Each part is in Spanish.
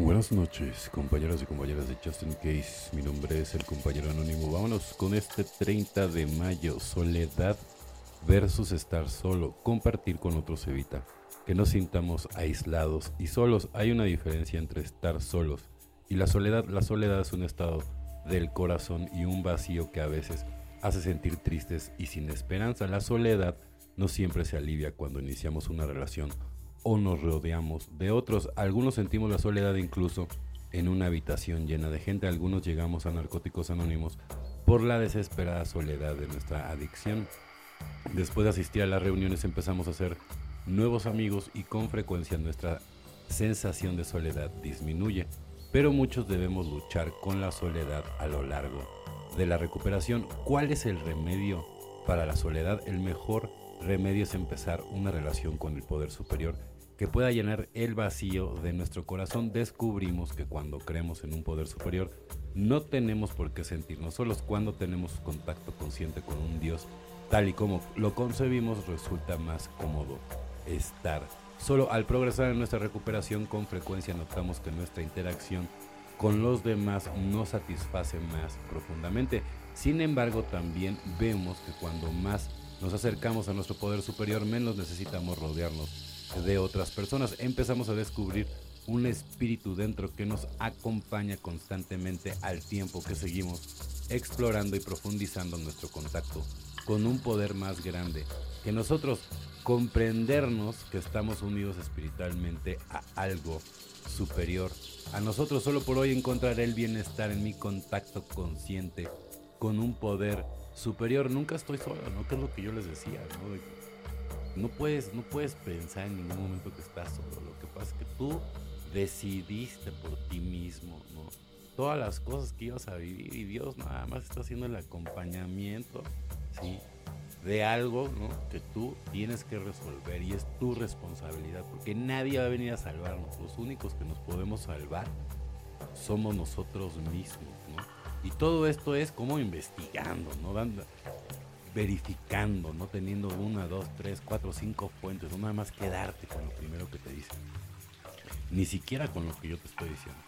Buenas noches, compañeros y compañeras de Justin Case. Mi nombre es el compañero anónimo. Vámonos con este 30 de mayo. Soledad versus estar solo. Compartir con otros evita. Que nos sintamos aislados y solos. Hay una diferencia entre estar solos y la soledad. La soledad es un estado del corazón y un vacío que a veces hace sentir tristes y sin esperanza. La soledad no siempre se alivia cuando iniciamos una relación o nos rodeamos de otros. Algunos sentimos la soledad incluso en una habitación llena de gente. Algunos llegamos a Narcóticos Anónimos por la desesperada soledad de nuestra adicción. Después de asistir a las reuniones empezamos a hacer nuevos amigos y con frecuencia nuestra sensación de soledad disminuye. Pero muchos debemos luchar con la soledad a lo largo de la recuperación. ¿Cuál es el remedio para la soledad? El mejor remedio es empezar una relación con el poder superior que pueda llenar el vacío de nuestro corazón. Descubrimos que cuando creemos en un poder superior, no tenemos por qué sentirnos solos. Cuando tenemos contacto consciente con un Dios tal y como lo concebimos, resulta más cómodo estar solo. Al progresar en nuestra recuperación, con frecuencia notamos que nuestra interacción con los demás nos satisface más profundamente. Sin embargo, también vemos que cuando más nos acercamos a nuestro poder superior, menos necesitamos rodearnos de otras personas. Empezamos a descubrir un espíritu dentro que nos acompaña constantemente al tiempo que seguimos explorando y profundizando nuestro contacto con un poder más grande que nosotros comprendernos que estamos unidos espiritualmente a algo superior a nosotros. Solo por hoy encontraré el bienestar en mi contacto consciente con un poder superior. Nunca estoy solo, ¿no? Que es lo que yo les decía, ¿no? No puedes, no puedes pensar en ningún momento que estás solo. Lo que pasa es que tú decidiste por ti mismo, ¿no? Todas las cosas que ibas a vivir y Dios nada más está haciendo el acompañamiento, ¿sí? De algo. Que tú tienes que resolver y es tu responsabilidad, porque nadie va a venir a salvarnos. Los únicos que nos podemos salvar somos nosotros mismos. Y todo esto es como investigando, ¿no? Verificando, no teniendo una, dos, tres, cuatro, cinco fuentes, no nada más quedarte con lo primero que te dicen. Ni siquiera con lo que yo te estoy diciendo.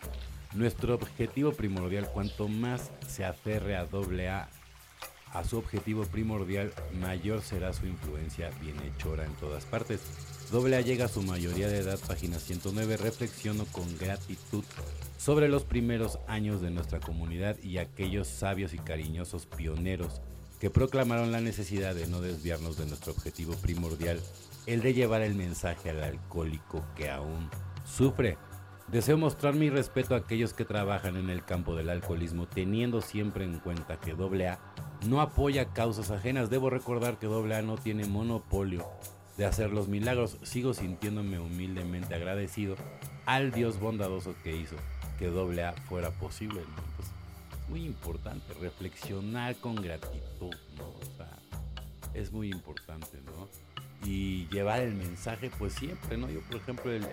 Nuestro objetivo primordial, cuanto más se aferre a doble A a su objetivo primordial, mayor será su influencia bienhechora en todas partes. Doble llega a su mayoría de edad, página 109, reflexiono con gratitud sobre los primeros años de nuestra comunidad y aquellos sabios y cariñosos pioneros que proclamaron la necesidad de no desviarnos de nuestro objetivo primordial, el de llevar el mensaje al alcohólico que aún sufre. Deseo mostrar mi respeto a aquellos que trabajan en el campo del alcoholismo, teniendo siempre en cuenta que AA no apoya causas ajenas. Debo recordar que AA no tiene monopolio de hacer los milagros. Sigo sintiéndome humildemente agradecido al Dios bondadoso que hizo que AA fuera posible. es muy importante reflexionar con gratitud, ¿no? O sea, es muy importante, ¿no? y llevar el mensaje, pues siempre, ¿no? Yo, por ejemplo, el,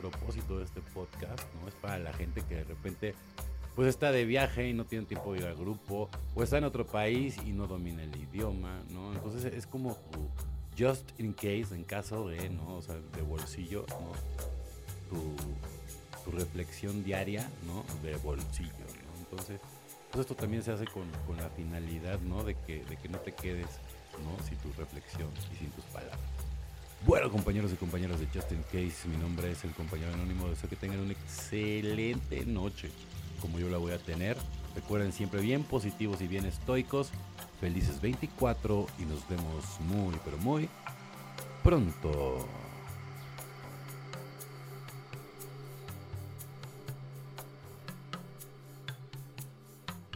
propósito de este podcast, ¿no? Es para la gente que de repente, pues está de viaje y no tiene tiempo de ir al grupo, o está en otro país y no domina el idioma, ¿no? Entonces es como tu just in case, en caso de, ¿no? O sea, de bolsillo, ¿no? Tu, tu reflexión diaria, ¿no? De bolsillo, ¿no? Entonces, pues esto también se hace con, con la finalidad, ¿no? De que, de que no te quedes ¿no? Sin tu reflexión y sin tus palabras. Bueno, compañeros y compañeras de Justin Case, mi nombre es el compañero anónimo. Deseo que tengan una excelente noche, como yo la voy a tener. Recuerden siempre bien positivos y bien estoicos. Felices 24 y nos vemos muy, pero muy pronto.